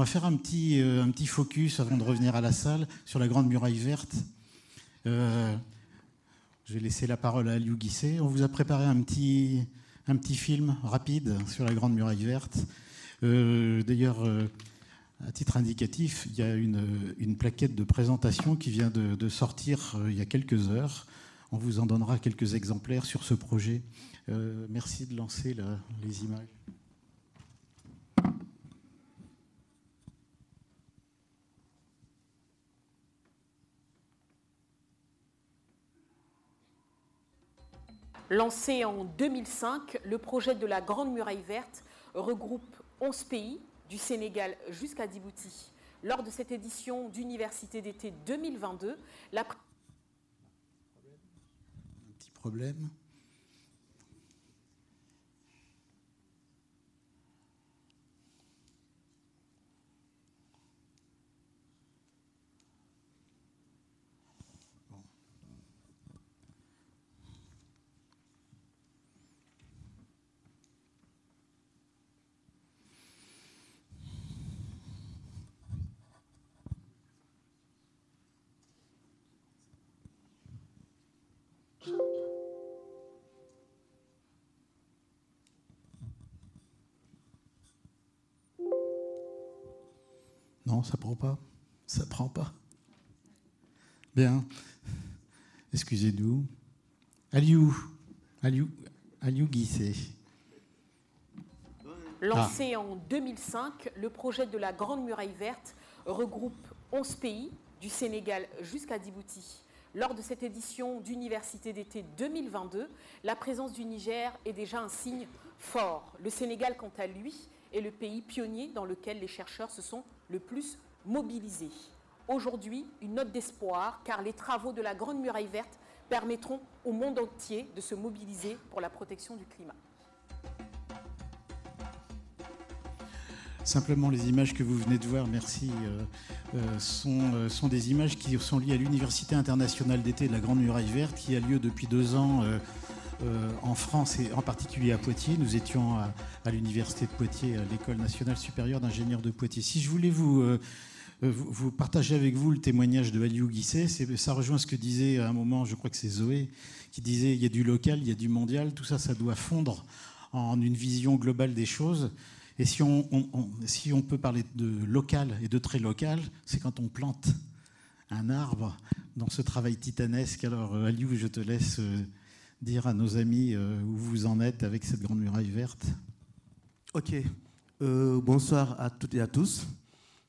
On va faire un petit, euh, un petit focus avant de revenir à la salle sur la Grande Muraille Verte. Euh, je vais laisser la parole à Aliou Guisset. On vous a préparé un petit, un petit film rapide sur la Grande Muraille Verte. Euh, d'ailleurs, à titre indicatif, il y a une, une plaquette de présentation qui vient de, sortir il y a quelques heures. On vous en donnera quelques exemplaires sur ce projet. merci de lancer les images. Lancé en 2005, le projet de la Grande Muraille Verte regroupe 11 pays, du Sénégal jusqu'à Djibouti. Lors de cette édition d'Université d'été 2022, la... Un petit problème. Non, ça prend pas. Ça prend pas. Bien. Excusez-nous. Aliou. Aliou. Aliou Guisset. Lancé en 2005, le projet de la Grande Muraille Verte regroupe 11 pays, du Sénégal jusqu'à Djibouti. Lors de cette édition d'Université d'été 2022, la présence du Niger est déjà un signe fort. Le Sénégal, quant à lui, est le pays pionnier dans lequel les chercheurs se sont le plus mobilisés. Aujourd'hui, une note d'espoir, car les travaux de la Grande Muraille Verte permettront au monde entier de se mobiliser pour la protection du climat. Simplement, les images que vous venez de voir, merci, euh, euh, sont, euh, sont, des images qui sont liées à l'Université internationale d'été de la Grande Muraille Verte, qui a lieu depuis deux ans en France et en particulier à Poitiers. Nous étions à, l'Université de Poitiers, à l'École nationale supérieure d'ingénieurs de Poitiers. Si je voulais vous, vous, partager avec vous le témoignage de Aliou Guisset, ça rejoint ce que disait à un moment, je crois que c'est Zoé, qui disait il y a du local, il y a du mondial, tout ça, ça doit fondre en une vision globale des choses. Et si on, si on peut parler de local et de très local, c'est quand on plante un arbre dans ce travail titanesque. Alors, euh, Aliou, je te laisse euh, dire à nos amis euh, où vous en êtes avec cette grande muraille verte? Ok. bonsoir à toutes et à tous.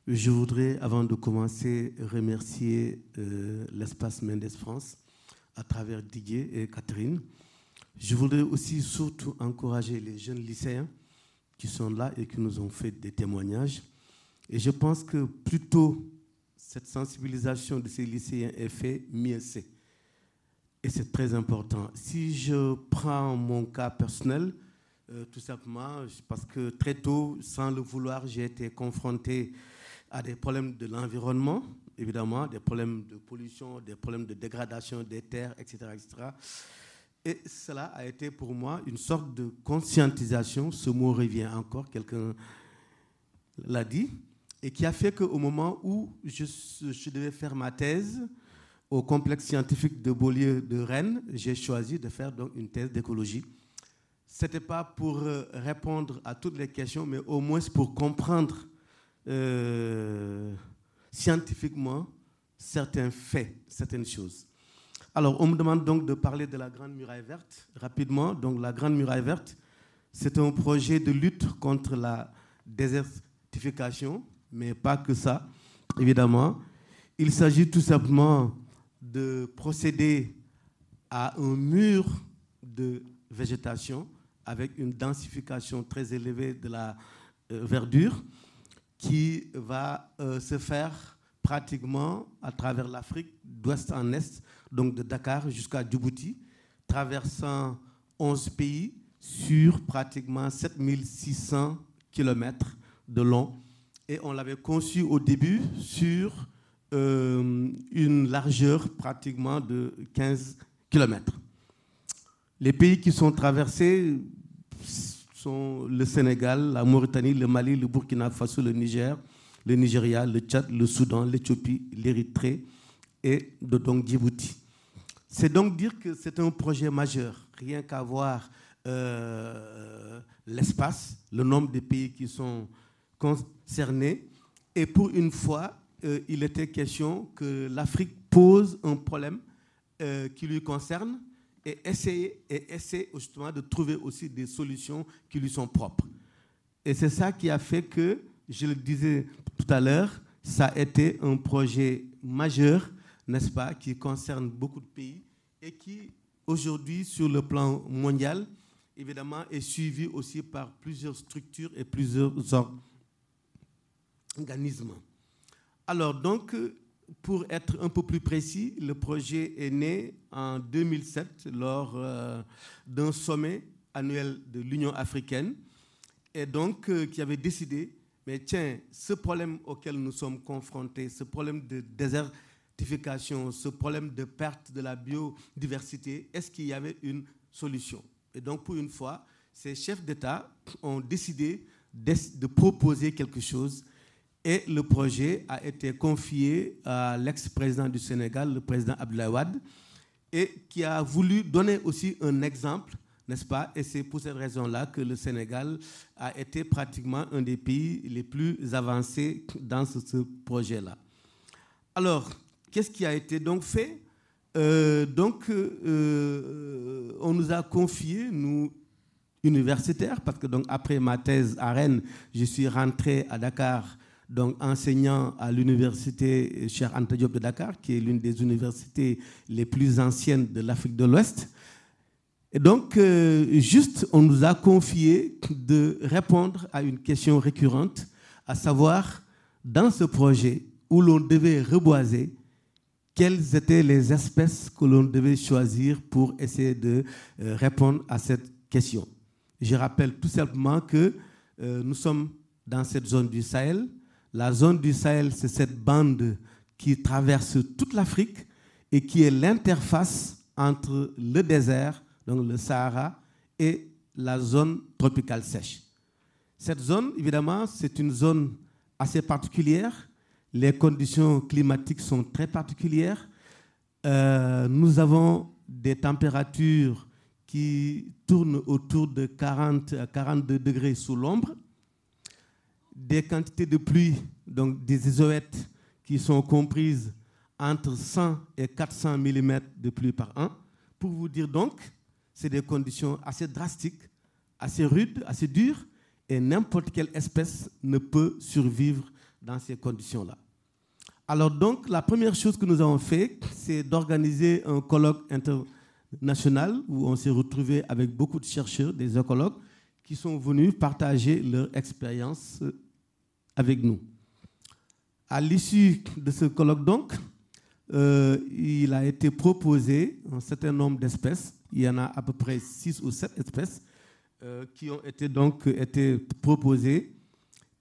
Je voudrais, avant de commencer, remercier l'espace Mendes France à travers Didier et Catherine. Je voudrais aussi surtout encourager les jeunes lycéens qui sont là et qui nous ont fait des témoignages. Et je pense que plus tôt cette sensibilisation de ces lycéens est faite, mieux c'est. Et c'est très important. Si je prends mon cas personnel, euh, tout simplement parce que très tôt, sans le vouloir, j'ai été confronté à des problèmes de l'environnement, évidemment, des problèmes de pollution, des problèmes de dégradation des terres, etc. etc. Et cela a été pour moi une sorte de conscientisation, ce mot revient encore, quelqu'un l'a dit, et qui a fait qu'au moment où je, je, devais faire ma thèse au complexe scientifique de Beaulieu de Rennes, j'ai choisi de faire donc une thèse d'écologie. Ce n'était pas pour euh, répondre à toutes les questions, mais au moins pour comprendre euh, scientifiquement certains faits, certaines choses. Alors, on me demande donc de parler de la Grande Muraille Verte rapidement. Donc, la Grande Muraille Verte, c'est un projet de lutte contre la désertification, mais pas que ça, évidemment. Il s'agit tout simplement de procéder à un mur de végétation avec une densification très élevée de la euh, verdure qui va euh, se faire pratiquement à travers l'Afrique d'ouest en est donc de Dakar jusqu'à Djibouti, traversant 11 pays sur pratiquement 7600 km de long. Et on l'avait conçu au début sur euh, une largeur pratiquement de 15 km. Les pays qui sont traversés sont le Sénégal, la Mauritanie, le Mali, le Burkina Faso, le Niger, le Nigeria, le Tchad, le Soudan, l'Éthiopie, l'Érythrée et donc Djibouti. C'est donc dire que c'est un projet majeur, rien qu'à voir euh, l'espace, le nombre de pays qui sont concernés. Et pour une fois, euh, il était question que l'Afrique pose un problème euh, qui lui concerne et essayer, et essayer justement de trouver aussi des solutions qui lui sont propres. Et c'est ça qui a fait que, je le disais tout à l'heure, ça a été un projet majeur, n'est-ce pas, qui concerne beaucoup de pays et qui, aujourd'hui, sur le plan mondial, évidemment, est suivi aussi par plusieurs structures et plusieurs organismes. Alors, donc, pour être un peu plus précis, le projet est né en 2007 lors euh, d'un sommet annuel de l'Union africaine. Et donc euh, qui avait décidé, mais tiens, ce problème auquel nous sommes confrontés, ce problème de désertification, ce problème de perte de la biodiversité, est-ce qu'il y avait une solution? Et donc pour une fois, ces chefs d'État ont décidé de proposer quelque chose et le projet a été confié à l'ex-président du Sénégal, le président Abdoulaye Wade, et qui a voulu donner aussi un exemple, n'est-ce pas? Et c'est pour cette raison-là que le Sénégal a été pratiquement un des pays les plus avancés dans ce, projet-là. Alors, qu'est-ce qui a été donc fait? Euh, Donc, euh, on nous a confié, nous, universitaires, parce que donc, après ma thèse à Rennes, je suis rentré à Dakar donc enseignant à l'université Cheikh Anta Diop de Dakar, qui est l'une des universités les plus anciennes de l'Afrique de l'Ouest. Et donc, euh, juste, on nous a confié de répondre à une question récurrente, à savoir, dans ce projet où l'on devait reboiser, quelles étaient les espèces que l'on devait choisir pour essayer de euh, répondre à cette question? Je rappelle tout simplement que euh, nous sommes dans cette zone du Sahel, la zone du Sahel, c'est cette bande qui traverse toute l'Afrique et qui est l'interface entre le désert, donc le Sahara, et la zone tropicale sèche. Cette zone, évidemment, c'est une zone assez particulière. Les conditions climatiques sont très particulières. Euh, nous avons des températures qui tournent autour de 40 à 42 degrés sous l'ombre des quantités de pluie, donc des isoètes qui sont comprises entre 100 et 400 mm de pluie par an. Pour vous dire donc, c'est des conditions assez drastiques, assez rudes, assez dures, et n'importe quelle espèce ne peut survivre dans ces conditions-là. Alors donc, la première chose que nous avons fait, c'est d'organiser un colloque international où on s'est retrouvé avec beaucoup de chercheurs, des écologues, qui sont venus partager leur expérience avec nous. À l'issue de ce colloque, donc, euh, il a été proposé un certain nombre d'espèces. Il y en a à peu près six ou sept espèces euh, qui ont été donc été proposées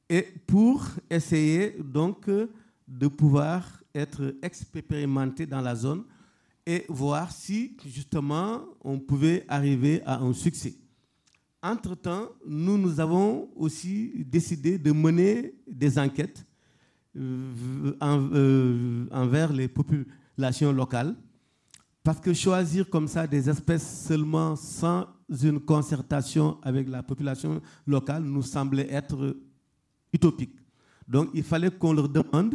et pour essayer donc de pouvoir être expérimenté dans la zone et voir si justement on pouvait arriver à un succès. Entre-temps, nous, nous avons aussi décidé de mener des enquêtes euh, euh, envers les populations locales, parce que choisir comme ça des espèces seulement sans une concertation avec la population locale nous semblait être utopique. Donc il fallait qu'on leur demande,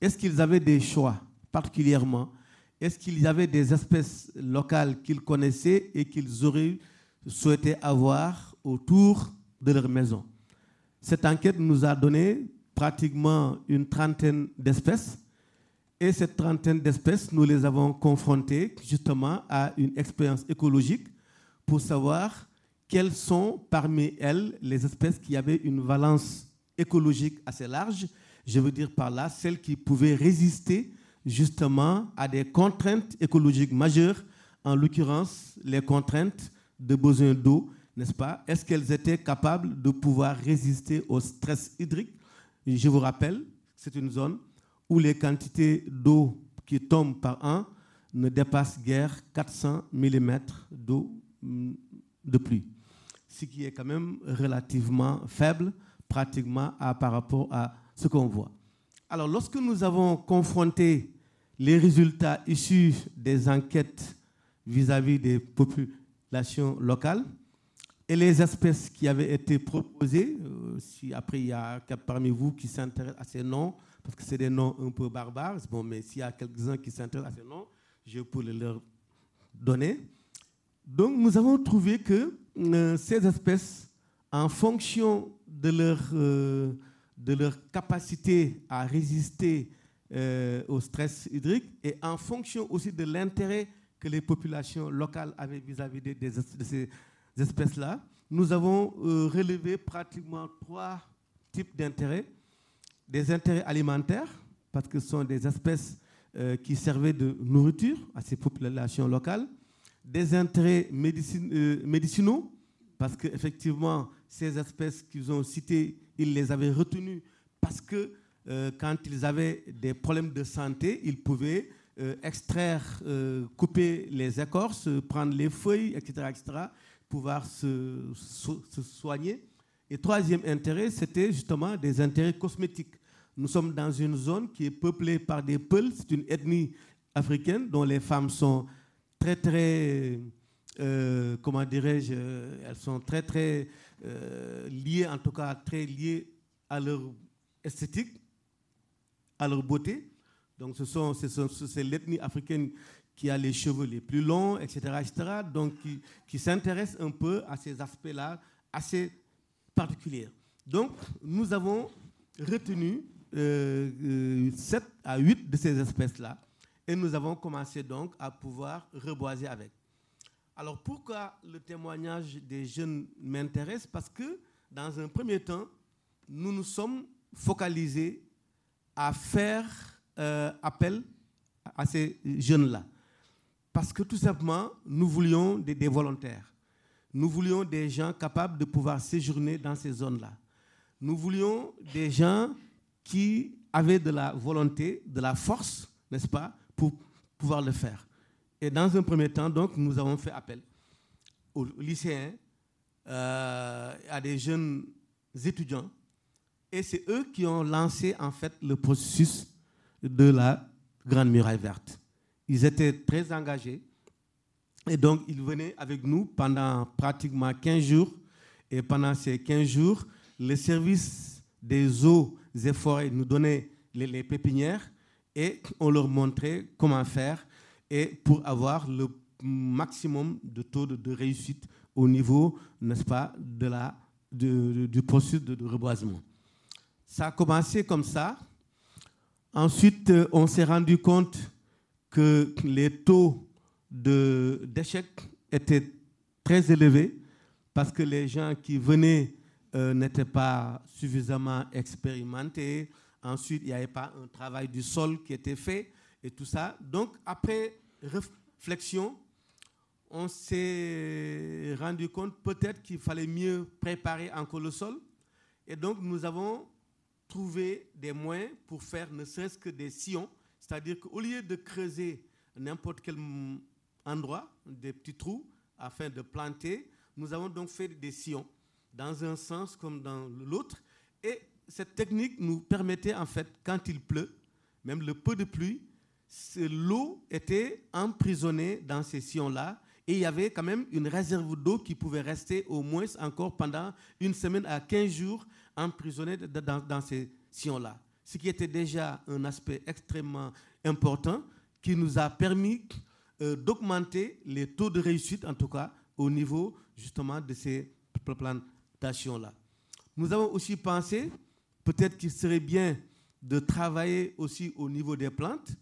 est-ce qu'ils avaient des choix particulièrement? Est-ce qu'il y avait des espèces locales qu'ils connaissaient et qu'ils auraient souhaitaient avoir autour de leur maison. Cette enquête nous a donné pratiquement une trentaine d'espèces. Et cette trentaine d'espèces, nous les avons confrontées justement à une expérience écologique pour savoir quelles sont parmi elles les espèces qui avaient une valence écologique assez large. Je veux dire par là celles qui pouvaient résister justement à des contraintes écologiques majeures, en l'occurrence les contraintes de besoin d'eau, n'est-ce pas? Est-ce qu'elles étaient capables de pouvoir résister au stress hydrique? Je vous rappelle, c'est une zone où les quantités d'eau qui tombent par an ne dépassent guère 400 mm d'eau de pluie, ce qui est quand même relativement faible pratiquement par rapport à ce qu'on voit. Alors, lorsque nous avons confronté les résultats issus des enquêtes vis-à-vis des populations locales et les espèces qui avaient été proposées, euh, si après il y a parmi vous qui s'intéressent à ces noms, parce que c'est des noms un peu barbares, bon, mais s'il y a quelques-uns qui s'intéressent à ces noms, je les leur donner. Donc nous avons trouvé que euh, ces espèces, en fonction de leur, euh, de leur capacité à résister au stress hydrique et en fonction aussi de l'intérêt que les populations locales avaient vis-à-vis de, ces espèces-là, nous avons relevé pratiquement trois types d'intérêts. Des intérêts alimentaires, parce que ce sont des espèces qui servaient de nourriture à ces populations locales des intérêts euh, médicinaux, parce qu'effectivement, ces espèces qu'ils ont citées, ils les avaient retenues parce que euh, quand ils avaient des problèmes de santé, ils pouvaient euh, extraire, couper les écorces, prendre les feuilles, etc., etc., pouvoir se, soigner. Et troisième intérêt, c'était justement des intérêts cosmétiques. Nous sommes dans une zone qui est peuplée par des Peuls, c'est une ethnie africaine dont les femmes sont très, très, euh, comment dirais-je, euh, elles sont très, très euh, liées, en tout cas très liées à leur esthétique, à leur beauté. Donc, ce sont, c'est l'ethnie africaine qui a les cheveux les plus longs, etc.. Donc, qui, s'intéresse un peu à ces aspects-là assez particuliers. Donc, nous avons retenu euh, 7 à 8 de ces espèces-là et nous avons commencé donc à pouvoir reboiser avec. Alors pourquoi le témoignage des jeunes m'intéresse? Parce que dans un premier temps, nous nous sommes focalisés à faire euh, appel à ces jeunes-là. Parce que tout simplement, nous voulions des, volontaires. Nous voulions des gens capables de pouvoir séjourner dans ces zones-là. Nous voulions des gens qui avaient de la volonté, de la force, n'est-ce pas, pour pouvoir le faire. Et dans un premier temps, donc, nous avons fait appel aux lycéens, euh, à des jeunes étudiants, et c'est eux qui ont lancé en fait le processus de la Grande Muraille Verte. Ils étaient très engagés, et donc ils venaient avec nous pendant pratiquement 15 jours, et pendant ces 15 jours, le service des eaux et forêts nous donnait les pépinières, et on leur montrait comment faire et pour avoir le maximum de taux de, réussite au niveau, n'est-ce pas, de la, du processus de, reboisement. Ça a commencé comme ça. Ensuite, euh, on s'est rendu compte que les taux d'échec étaient très élevés parce que les gens qui venaient euh, n'étaient pas suffisamment expérimentés, Ensuite, il n'y avait pas un travail du sol qui était fait et tout ça. Donc, après réflexion, on s'est rendu compte peut-être qu'il fallait mieux préparer encore le sol. Et donc, nous avons trouvé des moyens pour faire ne serait-ce que des sillons. C'est-à-dire qu'au lieu de creuser n'importe quel endroit, des petits trous, afin de planter, nous avons donc fait des sillons, dans un sens comme dans l'autre. Et cette technique nous permettait en fait, quand il pleut, même le peu de pluie, l'eau était emprisonnée dans ces sillons-là et il y avait quand même une réserve d'eau qui pouvait rester au moins encore pendant une semaine à 15 jours emprisonnée dans, ces sillons-là. Ce qui était déjà un aspect extrêmement important qui nous a permis euh, d'augmenter les taux de réussite, en tout cas au niveau justement de ces plantations-là. Nous avons aussi pensé peut-être qu'il serait bien de travailler aussi au niveau des plantes,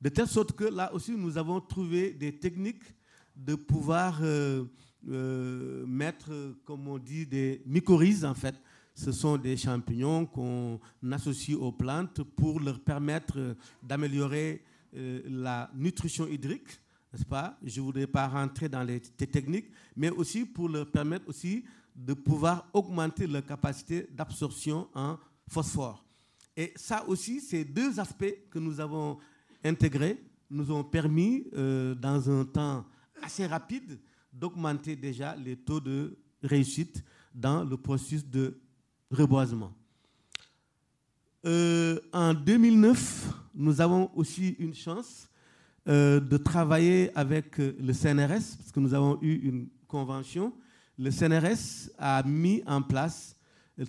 de telle sorte que là aussi nous avons trouvé des techniques de pouvoir euh, euh, mettre, comme on dit, des mycorhizes en fait. Ce sont des champignons qu'on associe aux plantes pour leur permettre d'améliorer euh, la nutrition hydrique, n'est-ce pas? Je ne voudrais pas rentrer dans les techniques, mais aussi pour leur permettre aussi de pouvoir augmenter leur capacité d'absorption en phosphore. Et ça aussi, ces deux aspects que nous avons intégrés nous ont permis, euh, dans un temps assez rapide, d'augmenter déjà les taux de réussite dans le processus de reboisement. Euh, en 2009, nous avons aussi une chance euh, de travailler avec euh, le CNRS, parce que nous avons eu une convention. Le CNRS a mis en place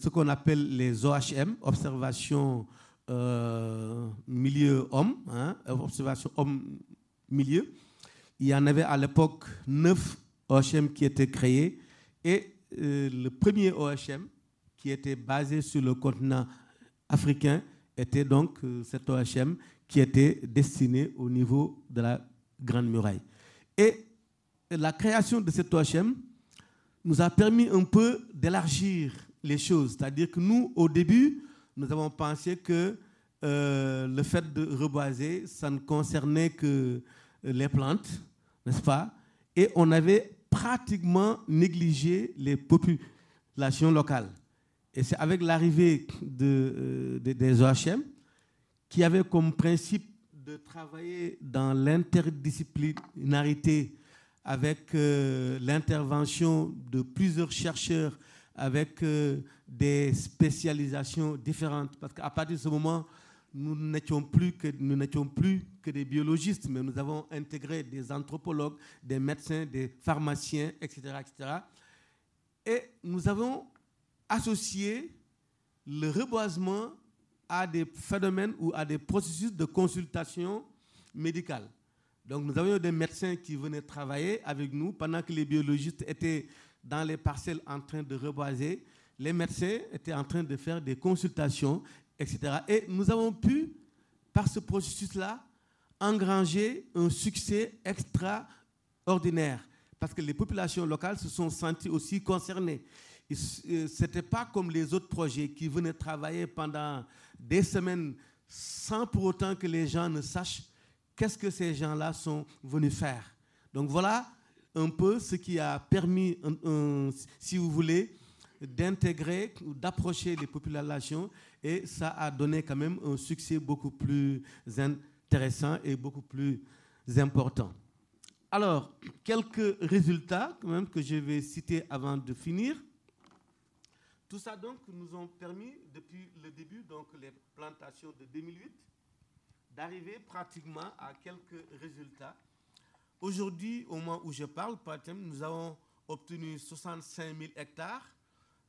ce qu'on appelle les OHM, observation milieu homme, hein, observation homme-milieu. Il y en avait à l'époque neuf OHM qui étaient créés et le premier OHM qui était basé sur le continent africain était donc euh, cet OHM qui était destiné au niveau de la Grande Muraille. Et la création de cet OHM nous a permis un peu d'élargir les choses. C'est-à-dire que nous, au début, nous avons pensé que euh, le fait de reboiser, ça ne concernait que les plantes, n'est-ce pas? Et on avait pratiquement négligé les populations locales. Et c'est avec l'arrivée euh, des OHM qui avait comme principe de travailler dans l'interdisciplinarité avec euh, l'intervention de plusieurs chercheurs, avec euh, des spécialisations différentes. Parce qu'à partir de ce moment, nous n'étions plus, que, plus que des biologistes, mais nous avons intégré des anthropologues, des médecins, des pharmaciens, etc. etc. Et nous avons associer le reboisement à des phénomènes ou à des processus de consultation médicale. Donc nous avions des médecins qui venaient travailler avec nous pendant que les biologistes étaient dans les parcelles en train de reboiser. Les médecins étaient en train de faire des consultations, etc. Et nous avons pu, par ce processus-là, engranger un succès extraordinaire parce que les populations locales se sont senties aussi concernées. Euh, ce n'était pas comme les autres projets qui venaient travailler pendant des semaines sans pour autant que les gens ne sachent qu'est-ce que ces gens-là sont venus faire. Donc voilà un peu ce qui a permis, si vous voulez, d'intégrer ou d'approcher les populations et ça a donné quand même un succès beaucoup plus intéressant et beaucoup plus important. Alors, quelques résultats quand même que je vais citer avant de finir. Tout ça donc nous ont permis, depuis le début, donc les plantations de 2008, d'arriver pratiquement à quelques résultats. Aujourd'hui, au moment où je parle, nous avons obtenu 65 000 hectares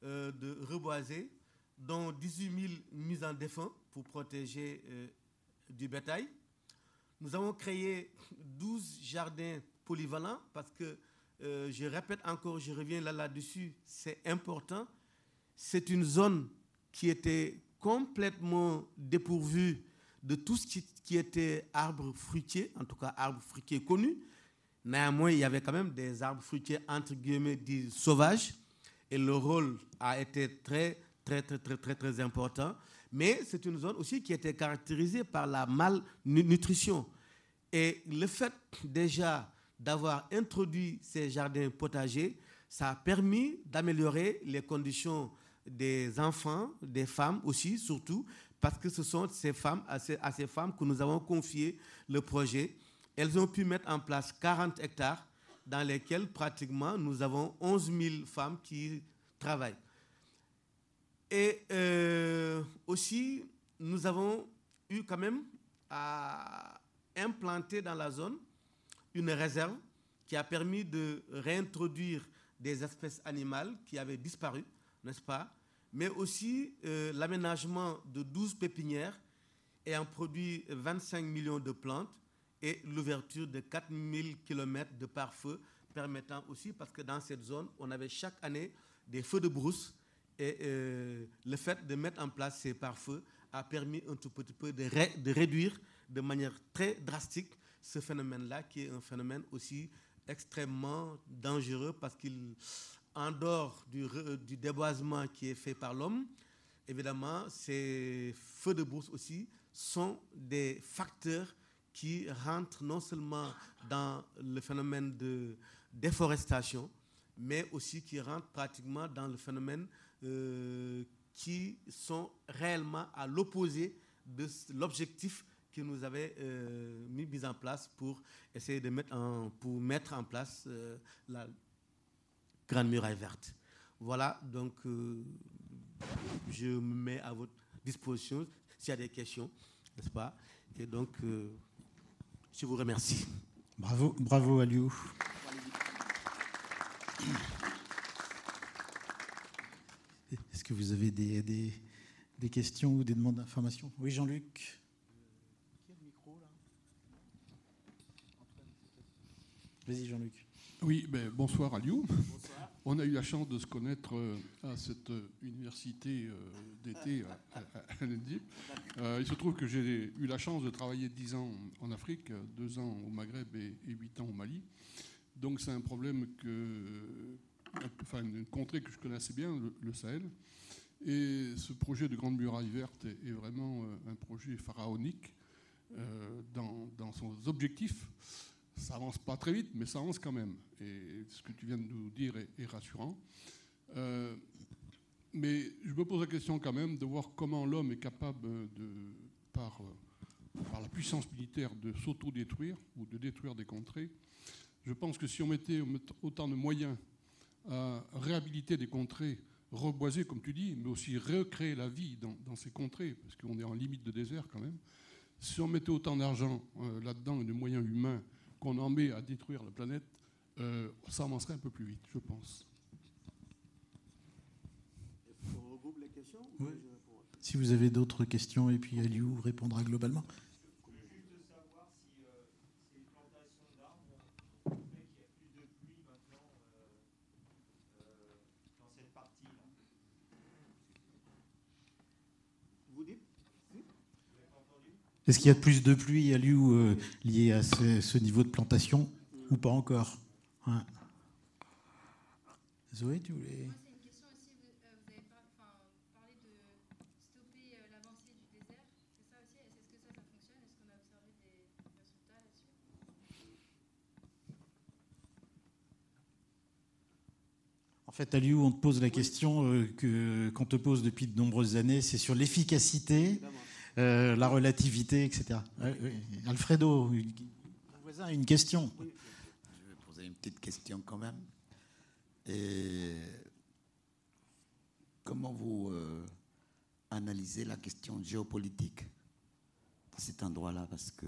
euh, de reboisés, dont 18 000 mises en défense pour protéger euh, du bétail. Nous avons créé 12 jardins polyvalents parce que, euh, je répète encore, je reviens là là-dessus, c'est important c'est une zone qui était complètement dépourvue de tout ce qui, était arbres fruitiers, en tout cas arbres fruitiers connus. Néanmoins, il y avait quand même des arbres fruitiers entre guillemets dits sauvages, et le rôle a été très, très, très, très, très, très important. Mais c'est une zone aussi qui était caractérisée par la malnutrition. Et le fait déjà d'avoir introduit ces jardins potagers, ça a permis d'améliorer les conditions des enfants, des femmes aussi, surtout, parce que ce sont ces femmes, à ces, femmes que nous avons confié le projet. Elles ont pu mettre en place 40 hectares dans lesquels pratiquement nous avons 11 000 femmes qui travaillent. Et euh, aussi, nous avons eu quand même à implanter dans la zone une réserve qui a permis de réintroduire des espèces animales qui avaient disparu n'est-ce pas? Mais aussi euh, l'aménagement de 12 pépinières ayant produit 25 millions de plantes et l'ouverture de 4000 km de pare-feu permettant aussi, parce que dans cette zone, on avait chaque année des feux de brousse et euh, le fait de mettre en place ces pare-feux a permis un tout petit peu de, de réduire de manière très drastique ce phénomène-là, qui est un phénomène aussi extrêmement dangereux parce qu'il en dehors du, du, déboisement qui est fait par l'homme, évidemment, ces feux de bourse aussi sont des facteurs qui rentrent non seulement dans le phénomène de déforestation, mais aussi qui rentrent pratiquement dans le phénomène euh, qui sont réellement à l'opposé de l'objectif que nous avait euh, mis, en place pour essayer de mettre en, pour mettre en place euh, la Grande Muraille Verte. Voilà, donc euh, je me mets à votre disposition s'il y a des questions, n'est-ce pas? Et donc, je vous remercie. Bravo, bravo Aliou. Est-ce que vous avez des, des, questions ou des demandes d'information? Oui, Jean-Luc Vas-y, Jean-Luc. Oui, ben, bonsoir Aliou. Bonsoir. On a eu la chance de se connaître euh, à cette euh, université euh, d'été à, à, il se trouve que j'ai eu la chance de travailler 10 ans en Afrique, 2 ans au Maghreb et, et 8 ans au Mali. Donc c'est un problème que, enfin une contrée que je connais assez bien, le, Sahel. Et ce projet de Grande Muraille Verte est, vraiment un projet pharaonique euh, dans, dans, son objectif. Ça avance pas très vite, mais ça avance quand même. Et ce que tu viens de nous dire est, rassurant. Euh, mais je me pose la question quand même de voir comment l'homme est capable de, par, par la puissance militaire, de s'auto-détruire ou de détruire des contrées. Je pense que si on mettait autant de moyens à réhabiliter des contrées reboisées, comme tu dis, mais aussi recréer la vie dans, ces contrées, parce qu'on est en limite de désert quand même, si on mettait autant d'argent euh, là-dedans et de moyens humains qu'on en met à détruire la planète, euh, ça avancerait un peu plus vite, je pense. Si vous avez d'autres questions, et puis Aliou répondra globalement. Est-ce qu'il y a plus de pluie à Liu euh, lié à ce, niveau de plantation ou pas encore hein? Zoé, tu voulais. Moi, c'est une question aussi. Vous, avez parlé de stopper l'avancée du désert. C'est ça aussi Est-ce que ça, ça fonctionne? Est-ce qu'on a observé des résultats là-dessus? En fait, à Liu, on te pose la question euh, qu'on te pose depuis de nombreuses années c'est sur l'efficacité. Euh, la relativité, etc. Alfredo, mon voisin une question. Je vais poser une petite question quand même. Comment vous euh, analysez la question géopolitique de cet endroit-là? Parce que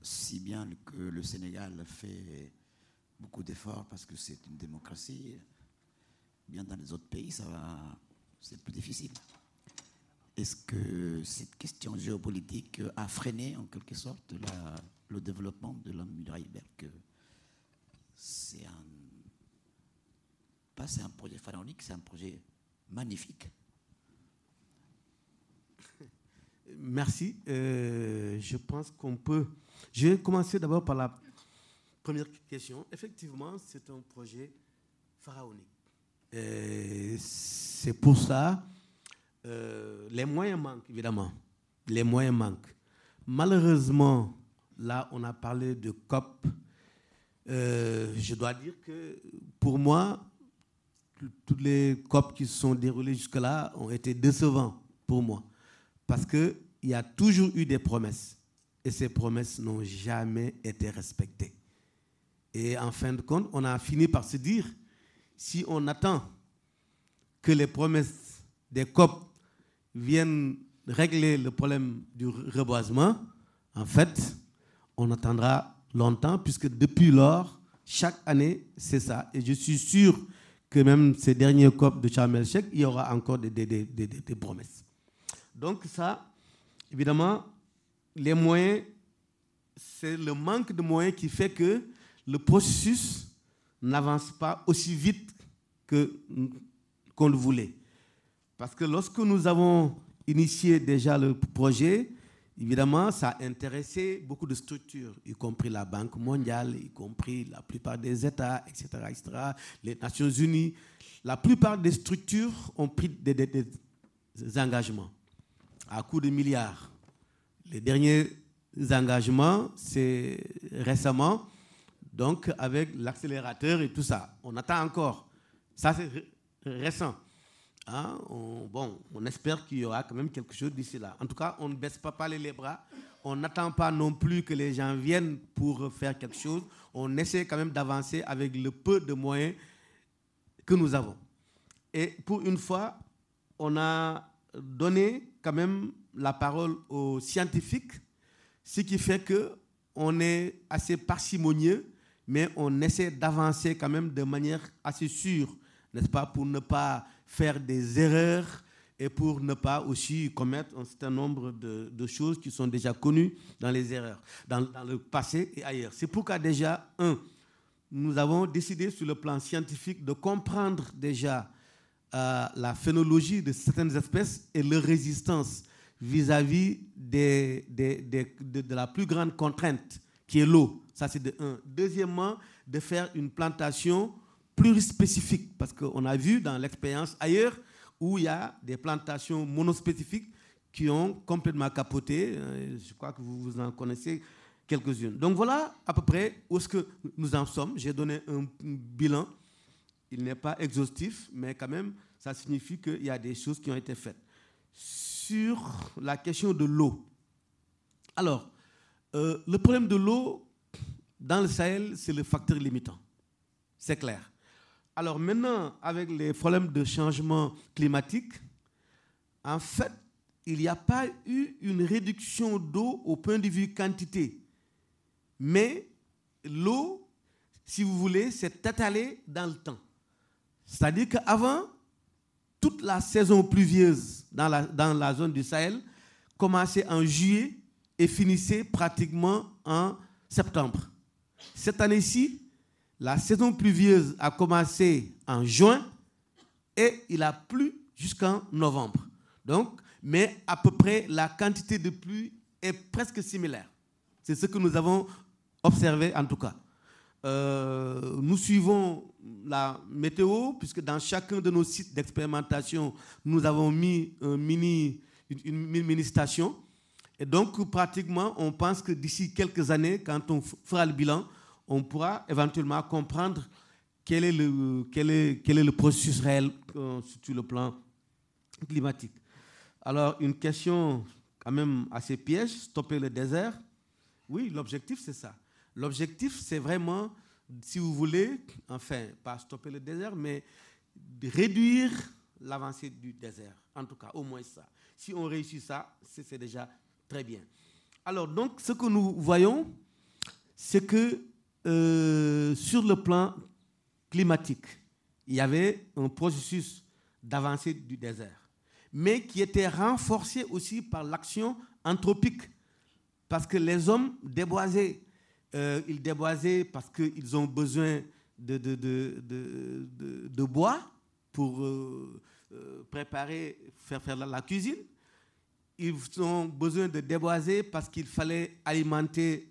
si bien que le Sénégal fait beaucoup d'efforts parce que c'est une démocratie, bien dans les autres pays, ça va, c'est plus difficile. Est-ce que cette question géopolitique a freiné en quelque sorte le développement de la muraille verte C'est un, pas c'est un projet pharaonique, c'est un projet magnifique. Merci. Euh, je pense qu'on peut. Je vais commencer d'abord par la première question. Effectivement, c'est un projet pharaonique. C'est pour ça euh, les moyens manquent, évidemment. Les moyens manquent. Malheureusement, là, on a parlé de COP. Euh, je dois dire que pour moi, toutes les COP qui se sont déroulées jusque-là ont été décevants pour moi. Parce qu'il y a toujours eu des promesses. Et ces promesses n'ont jamais été respectées. Et en fin de compte, on a fini par se dire, si on attend que les promesses des COP viennent régler le problème du reboisement, en fait, on attendra longtemps, puisque depuis lors, chaque année, c'est ça. Et je suis sûr que même ces derniers COP de Sharm el il y aura encore des, des, des, des, promesses. Donc ça, évidemment, les moyens, c'est le manque de moyens qui fait que le processus n'avance pas aussi vite qu'on le voulait. Parce que lorsque nous avons initié déjà le projet, évidemment, ça a intéressé beaucoup de structures, y compris la Banque mondiale, y compris la plupart des États, etc., etc., les Nations unies. La plupart des structures ont pris des, des engagements à coût de milliards. Les derniers engagements, c'est récemment, donc avec l'accélérateur et tout ça. On attend encore. Ça, c'est récent. Hein, on, bon, on espère qu'il y aura quand même quelque chose d'ici là. En tout cas, on ne baisse pas, les bras. On n'attend pas non plus que les gens viennent pour faire quelque chose. On essaie quand même d'avancer avec le peu de moyens que nous avons. Et pour une fois, on a donné quand même la parole aux scientifiques, ce qui fait que on est assez parcimonieux, mais on essaie d'avancer quand même de manière assez sûre, n'est-ce pas, pour ne pas faire des erreurs et pour ne pas aussi commettre un certain nombre de, choses qui sont déjà connues dans les erreurs, dans, le passé et ailleurs. C'est pourquoi déjà, un, nous avons décidé sur le plan scientifique de comprendre déjà euh, la phénologie de certaines espèces et leur résistance vis-à-vis de, la plus grande contrainte qui est l'eau. Ça, c'est de un. Deuxièmement, de faire une plantation plus spécifique, parce qu'on a vu dans l'expérience ailleurs où il y a des plantations monospécifiques qui ont complètement capoté. Euh, je crois que vous en connaissez quelques-unes. Donc voilà à peu près où est-ce que nous en sommes. J'ai donné un bilan. Il n'est pas exhaustif, mais quand même, ça signifie qu'il y a des choses qui ont été faites. Sur la question de l'eau. Alors, euh, le problème de l'eau dans le Sahel, c'est le facteur limitant. C'est clair. Alors maintenant, avec les problèmes de changement climatique, en fait, il n'y a pas eu une réduction d'eau au point de vue quantité. Mais l'eau, si vous voulez, s'est étalée dans le temps. C'est-à-dire qu'avant, toute la saison pluvieuse dans la, dans la zone du Sahel commençait en juillet et finissait pratiquement en septembre. Cette année-ci, la saison pluvieuse a commencé en juin et il a plu jusqu'en novembre. Donc, mais à peu près la quantité de pluie est presque similaire. C'est ce que nous avons observé en tout cas. Euh, nous suivons la météo, puisque dans chacun de nos sites d'expérimentation, nous avons mis une, mini station. Et donc, pratiquement, on pense que d'ici quelques années, quand on fera le bilan, on pourra éventuellement comprendre quel est le, quel est, quel est le processus réel sur le plan climatique. Alors, une question quand même assez piège, stopper le désert. Oui, l'objectif, c'est ça. L'objectif, c'est vraiment, si vous voulez, enfin, pas stopper le désert, mais réduire l'avancée du désert. En tout cas, au moins ça. Si on réussit ça, c'est déjà très bien. Alors, donc, ce que nous voyons, c'est que euh, sur le plan climatique, il y avait un processus d'avancée du désert, mais qui était renforcé aussi par l'action anthropique, parce que les hommes déboisaient. Euh, ils déboisaient parce qu'ils ont besoin de, bois pour euh, préparer, faire faire la, la cuisine. Ils ont besoin de déboiser parce qu'il fallait alimenter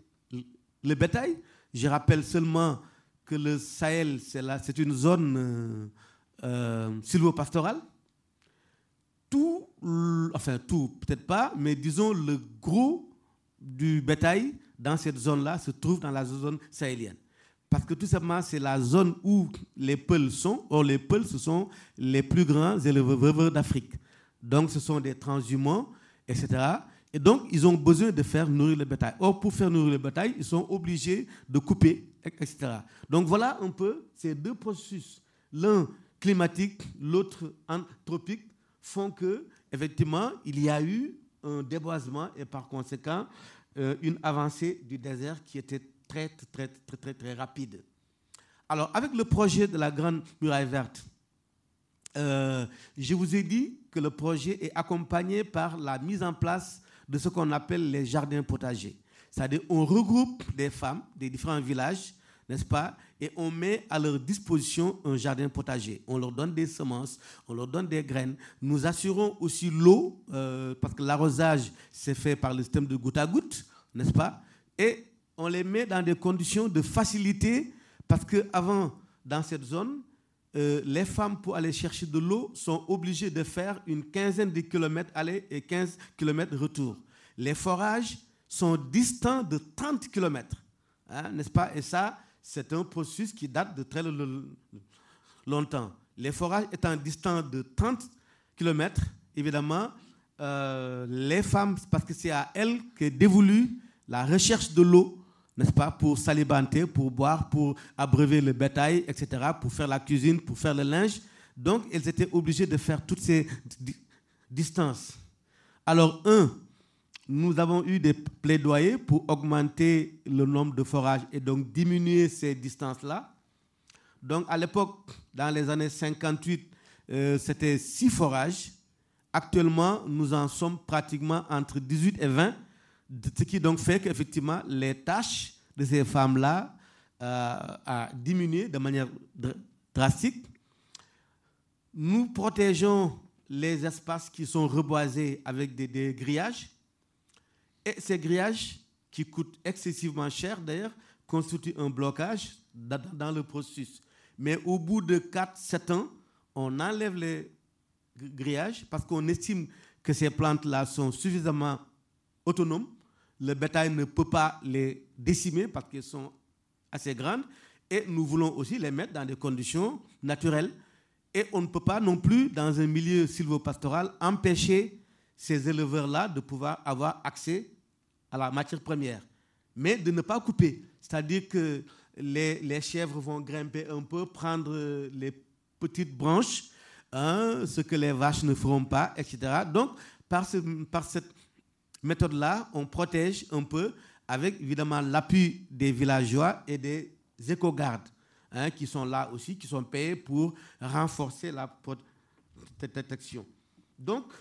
le bétail. Je rappelle seulement que le Sahel, c'est une zone euh, euh, silvopastorale. Tout, enfin tout, peut-être pas, mais disons le gros du bétail dans cette zone-là se trouve dans la zone sahélienne. Parce que tout simplement, c'est la zone où les Peuls sont. Or, les Peuls, ce sont les plus grands éleveurs d'Afrique. Donc, ce sont des transhumants, etc. Et donc, ils ont besoin de faire nourrir le bétail. Or, pour faire nourrir le bétail, ils sont obligés de couper, etc. Donc, voilà un peu ces deux processus. L'un climatique, l'autre anthropique, font que, effectivement, il y a eu un déboisement et par conséquent, euh, une avancée du désert qui était très, très, très, très, très rapide. Alors, avec le projet de la Grande Muraille Verte, euh, je vous ai dit que le projet est accompagné par la mise en place de ce qu'on appelle les jardins potagers. C'est-à-dire on regroupe des femmes des différents villages, n'est-ce pas, et on met à leur disposition un jardin potager. On leur donne des semences, on leur donne des graines. Nous assurons aussi l'eau, euh, parce que l'arrosage s'est fait par le système de goutte à goutte, n'est-ce pas Et on les met dans des conditions de facilité, parce qu'avant, dans cette zone, euh, les femmes, pour aller chercher de l'eau, sont obligées de faire une quinzaine de kilomètres aller et 15 kilomètres retour. Les forages sont distants de 30 kilomètres, hein, n'est-ce pas? Et ça, c'est un processus qui date de très longtemps. Les forages étant distants de 30 kilomètres, évidemment, euh, les femmes, parce que c'est à elles que dévolue la recherche de l'eau n'est-ce pas, pour s'alimenter, pour boire, pour abreuver le bétail, etc., pour faire la cuisine, pour faire le linge. Donc, elles étaient obligées de faire toutes ces distances. Alors, un, nous avons eu des plaidoyers pour augmenter le nombre de forages et donc diminuer ces distances-là. Donc, à l'époque, dans les années 58, euh, c'était six forages. Actuellement, nous en sommes pratiquement entre 18 et 20, ce qui donc fait qu'effectivement, les tâches de ces femmes-là euh, diminué de manière drastique. Nous protégeons les espaces qui sont reboisés avec des, grillages. Et ces grillages, qui coûtent excessivement cher d'ailleurs, constituent un blocage dans le processus. Mais au bout de 4-7 ans, on enlève les grillages parce qu'on estime que ces plantes-là sont suffisamment autonomes. Le bétail ne peut pas les décimer parce qu'elles sont assez grandes. Et nous voulons aussi les mettre dans des conditions naturelles. Et on ne peut pas non plus, dans un milieu sylvopastoral, empêcher ces éleveurs-là de pouvoir avoir accès à la matière première. Mais de ne pas couper. C'est-à-dire que les, chèvres vont grimper un peu, prendre les petites branches, hein, ce que les vaches ne feront pas, etc. Donc, par, par cette méthode-là, on protège un peu avec évidemment l'appui des villageois et des éco-gardes hein, qui sont là aussi, qui sont payés pour renforcer la protection. Donc,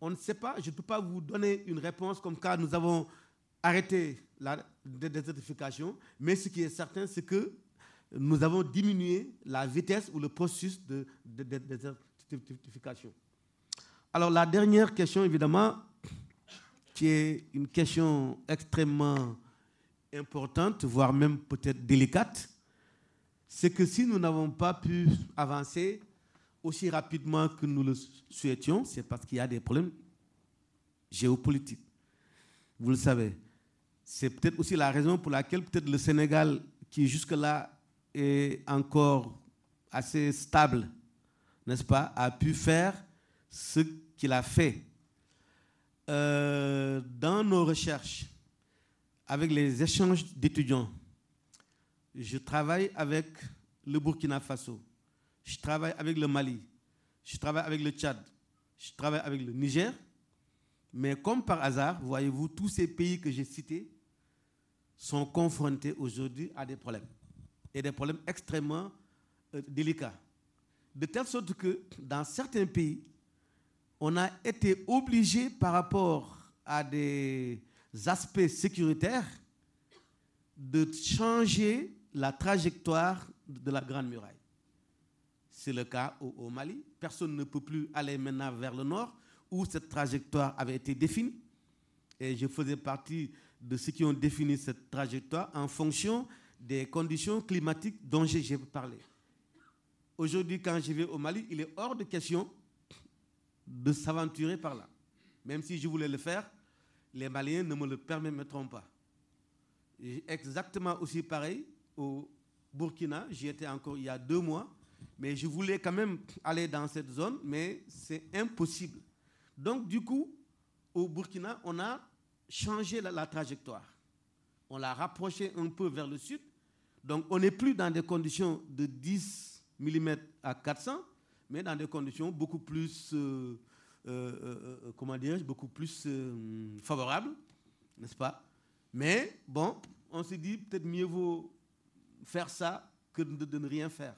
on ne sait pas, je ne peux pas vous donner une réponse comme quand nous avons arrêté la désertification, mais ce qui est certain, c'est que nous avons diminué la vitesse ou le processus de, désertification. Alors la dernière question, évidemment, qui est une question extrêmement importante, voire même peut-être délicate, c'est que si nous n'avons pas pu avancer aussi rapidement que nous le souhaitions, c'est parce qu'il y a des problèmes géopolitiques. Vous le savez. C'est peut-être aussi la raison pour laquelle peut-être le Sénégal, qui jusque-là est encore assez stable, n'est-ce pas, a pu faire ce qu'il a fait. Euh, dans nos recherches, avec les échanges d'étudiants, je travaille avec le Burkina Faso, je travaille avec le Mali, je travaille avec le Tchad, je travaille avec le Niger, mais comme par hasard, voyez-vous, tous ces pays que j'ai cités sont confrontés aujourd'hui à des problèmes. Et des problèmes extrêmement euh, délicats. De telle sorte que dans certains pays, on a été obligé par rapport à des aspects sécuritaires de changer la trajectoire de la Grande Muraille. C'est le cas au, Mali. Personne ne peut plus aller maintenant vers le nord où cette trajectoire avait été définie. Et je faisais partie de ceux qui ont défini cette trajectoire en fonction des conditions climatiques dont j'ai parlé. Aujourd'hui, quand je vais au Mali, il est hors de question de s'aventurer par là. Même si je voulais le faire, les Maliens ne me le permettront pas. Exactement aussi pareil au Burkina, j'y étais encore il y a deux mois, mais je voulais quand même aller dans cette zone, mais c'est impossible. Donc du coup, au Burkina, on a changé la, la trajectoire. On l'a rapproché un peu vers le sud donc on n'est plus dans des conditions de 10 mm à 400, mais dans des conditions beaucoup plus, euh, euh, euh, comment beaucoup plus favorables, n'est-ce pas? Mais bon, on s'est dit peut-être mieux vaut faire ça que de, ne rien faire.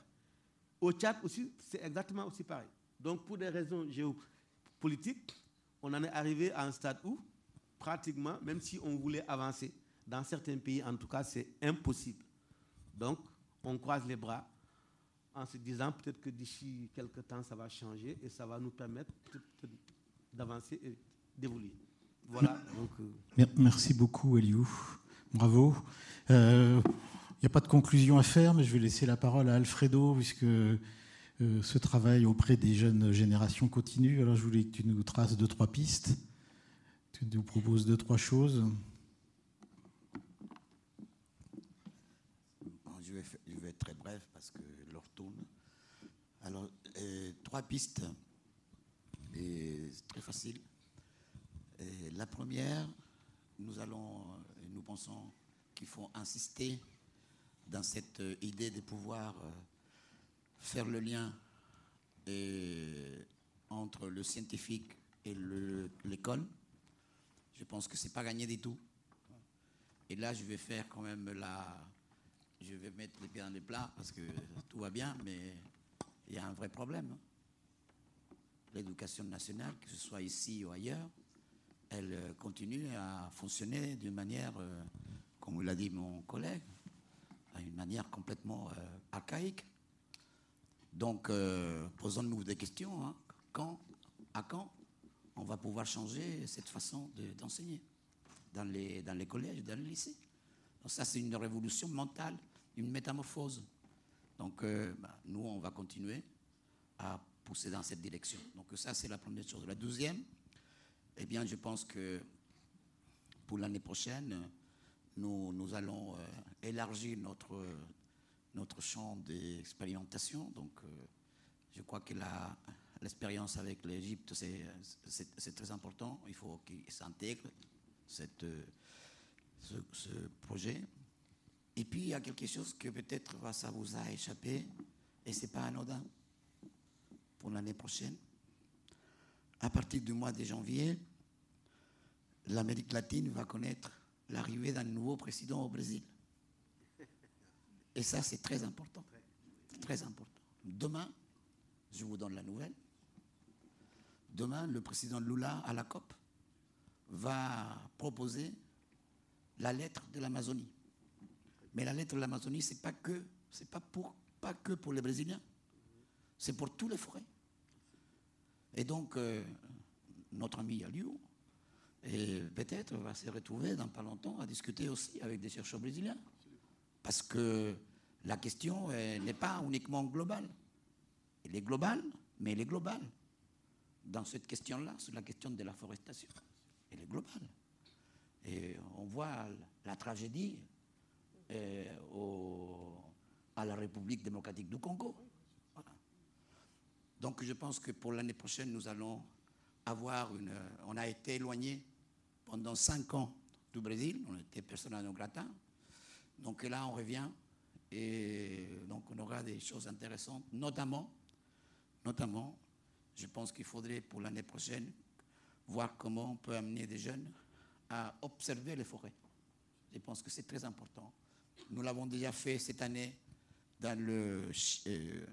Au Tchad aussi, c'est exactement aussi pareil. Donc pour des raisons géopolitiques, on en est arrivé à un stade où, pratiquement, même si on voulait avancer, dans certains pays en tout cas, c'est impossible. Donc, on croise les bras en se disant peut-être que d'ici quelques temps, ça va changer et ça va nous permettre d'avancer et d'évoluer. Voilà. Euh, merci beaucoup, Eliou. Bravo. Il euh, n'y a pas de conclusion à faire, mais je vais laisser la parole à Alfredo, puisque euh, ce travail auprès des jeunes générations continue. Alors, je voulais que tu nous traces deux, trois pistes. Tu nous proposes deux, trois choses. parce que Alors, euh, trois pistes, et très facile. la première, nous allons, nous pensons qu'il faut insister dans cette idée de pouvoir euh, faire le lien entre le scientifique et l'école. Je pense que c'est pas gagné du tout. Et là, je vais faire quand même la. Je vais mettre les pieds dans les plats parce que tout va bien, mais il y a un vrai problème. L'éducation nationale, que ce soit ici ou ailleurs, elle continue à fonctionner d'une manière, euh, comme l'a dit mon collègue, à une manière complètement euh, archaïque. Donc, euh, posons-nous des questions. Hein. Quand, à quand on va pouvoir changer cette façon d'enseigner? Dans, les, dans les collèges, dans les lycées? Ça, c'est une révolution mentale, une métamorphose. Donc, bah, nous, on va continuer à pousser dans cette direction. Donc ça, c'est la première chose. La deuxième, eh bien, je pense que pour l'année prochaine, nous, nous allons euh, élargir notre, notre champ d'expérimentation. Donc, euh, je crois que l'expérience avec l'Égypte, c'est très important. Il faut qu'il s'intègre cette, ce, projet. Et puis, il y a quelque chose que peut-être ça vous a échappé, et ce n'est pas anodin pour l'année prochaine. À partir du mois de janvier, l'Amérique latine va connaître l'arrivée d'un nouveau président au Brésil. Et ça, c'est très important. Très important. Demain, je vous donne la nouvelle. Demain, le président Lula à la COP va proposer la lettre de l'Amazonie. Mais la lettre de l'Amazonie, c'est pas que, c'est pas pour, pas que pour les Brésiliens, c'est pour tous les forêts. Et donc, euh, notre ami Aliou, et peut-être va se retrouver dans pas longtemps à discuter aussi avec des chercheurs brésiliens. Parce que la question n'est pas uniquement globale. Elle est globale, mais elle est globale. Dans cette question-là, sur la question de la forestation, elle est globale. Et on voit la tragédie euh, à la République démocratique du Congo. Donc je pense que pour l'année prochaine, nous allons avoir une... On a été éloigné pendant cinq ans du Brésil, on était persona non grata. Donc là, on revient et donc on aura des choses intéressantes, notamment, notamment, je pense qu'il faudrait pour l'année prochaine voir comment on peut amener des jeunes à observer les forêts. Je pense que c'est très important. Nous l'avons déjà fait cette année dans le, euh,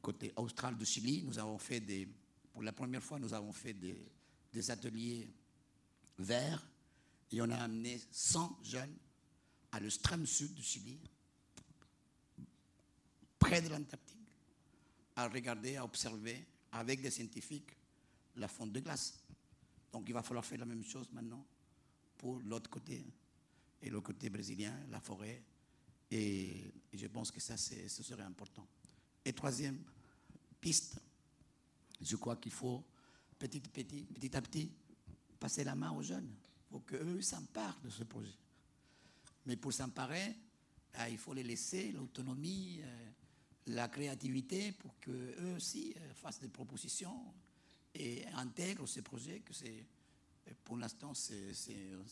côté austral du Chili. Nous avons fait des, pour la première fois, nous avons fait des, des ateliers vert et on a amené 100 jeunes à l'extrême sud du Chili, près de l'Antarctique, à regarder, à observer avec des scientifiques la fonte de glace. Donc il va falloir faire la même chose maintenant l'autre côté, et le côté brésilien, la forêt. Et, je pense que ça, ce serait important. Et troisième piste, je crois qu'il faut petit, petit, petit à petit passer la main aux jeunes pour qu'eux s'emparent de ce projet. Mais pour s'emparer, il faut les laisser l'autonomie, euh, la créativité pour qu'eux aussi euh, fassent des propositions et intègrent ce projet que c'est, pour l'instant, c'est,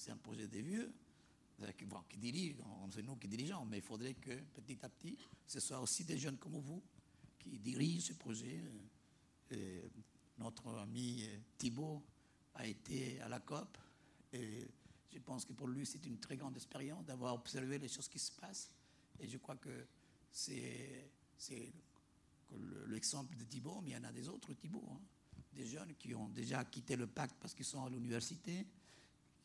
un projet des vieux. Euh, qui, bon, qui dirige, c'est nous qui dirigeons, mais il faudrait que petit à petit, ce soit aussi des jeunes comme vous qui dirigent ce projet. notre ami Thibault a été à la COP et je pense que pour lui c'est une très grande expérience d'avoir observé les choses qui se passent et je crois que c'est l'exemple de Thibault, mais il y en a des autres Thibault, hein. Des jeunes qui ont déjà quitté le pacte parce qu'ils sont à l'université,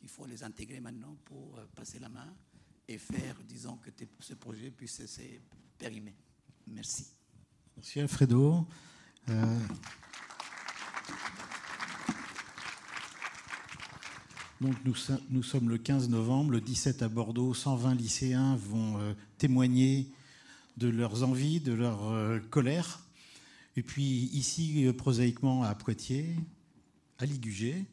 il faut les intégrer maintenant pour euh, passer la main et faire, disons, que ce projet puisse se périmer. Merci. Merci Alfredo. Euh, Donc nous, sommes le 15 novembre, le 17 à Bordeaux, 120 lycéens vont euh, témoigner de leurs envies, de leur colère. Et puis ici, euh, prosaïquement, à Poitiers, à Ligugé,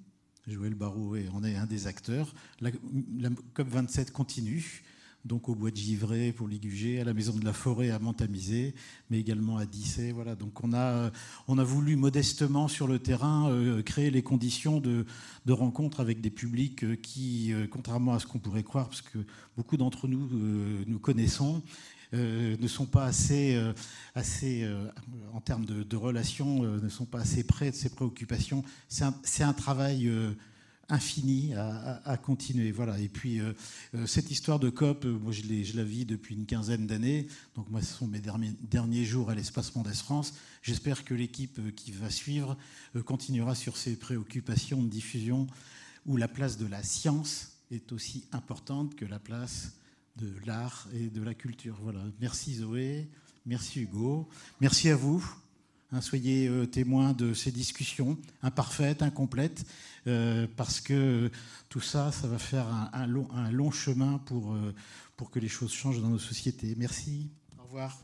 Joël Barrault en est un des acteurs, la, la COP27 continue donc au bois de Givray pour Ligugé, à la Maison de la Forêt à Montamisé, mais également à Dissay. Voilà. Donc on a, on a voulu modestement sur le terrain euh, créer les conditions de, de rencontres avec des publics euh, qui, contrairement à ce qu'on pourrait croire, parce que beaucoup d'entre nous nous connaissons, ne sont pas assez, assez en termes de, relations, ne sont pas assez près de ces préoccupations. C'est un, travail infini à, continuer. Voilà. Et puis cette histoire de COP, moi je, la vis depuis une quinzaine d'années. Donc moi, ce sont mes derniers, jours à l'espace Mondes France. J'espère que l'équipe qui va suivre continuera sur ces préoccupations de diffusion où la place de la science est aussi importante que la place de l'art et de la culture. Merci Zoé, merci Hugo, merci à vous. Hein, soyez euh, témoins de ces discussions imparfaites, incomplètes, euh, parce que tout ça, ça va faire un, long, un long, chemin pour, euh, pour que les choses changent dans nos sociétés. Merci. Au revoir.